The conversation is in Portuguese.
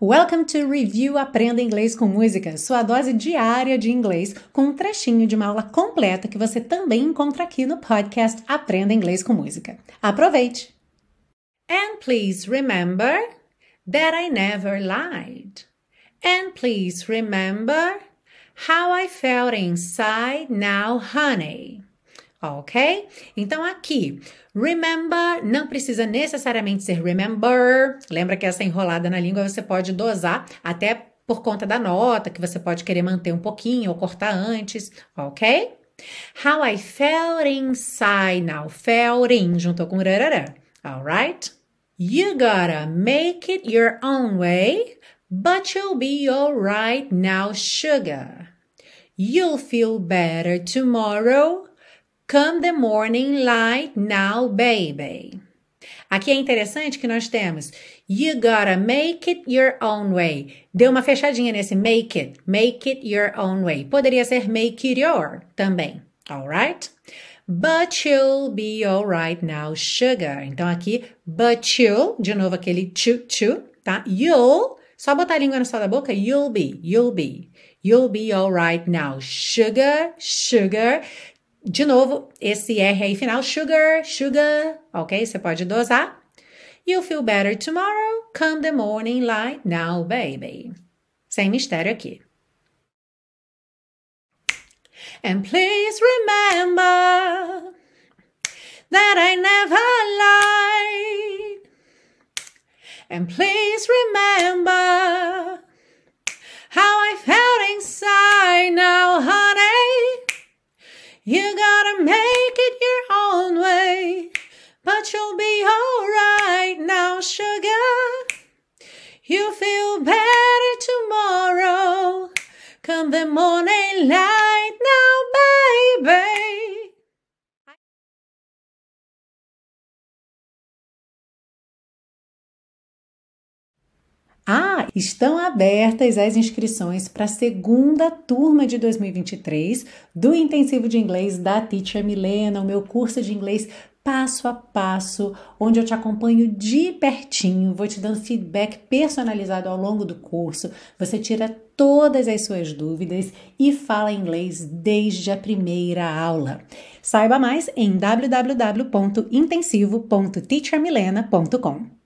Welcome to Review Aprenda Inglês com Música, sua dose diária de inglês, com um trechinho de uma aula completa que você também encontra aqui no podcast Aprenda Inglês com Música. Aproveite! And please remember that I never lied. And please remember how I felt inside now, honey. Ok? Então aqui, remember não precisa necessariamente ser remember. Lembra que essa enrolada na língua você pode dosar até por conta da nota, que você pode querer manter um pouquinho ou cortar antes, ok? How I felt inside now. Felt in, juntou com rarará. Alright? You gotta make it your own way, but you'll be alright now, sugar. You'll feel better tomorrow. Come the morning light now, baby. Aqui é interessante que nós temos You gotta make it your own way. Deu uma fechadinha nesse make it. Make it your own way. Poderia ser make it your também. Alright? But you'll be alright now, sugar. Então aqui, but you'll, de novo aquele chu chu, tá? You'll, só botar a língua no céu da boca, you'll be, you'll be. You'll be alright now, sugar, sugar. De novo, esse R aí final, sugar, sugar, ok? Você pode dosar. You'll feel better tomorrow, come the morning light now, baby. Sem mistério aqui. And please remember that I never lied. And please remember but you'll be alright now, sugar. You feel better tomorrow. Come the morning light now, baby. Ah, estão abertas as inscrições para a segunda turma de 2023 do Intensivo de Inglês da Teacher Milena, o meu curso de inglês passo a passo, onde eu te acompanho de pertinho, vou te dando feedback personalizado ao longo do curso. Você tira todas as suas dúvidas e fala inglês desde a primeira aula. Saiba mais em www.intensivo.teachermilena.com.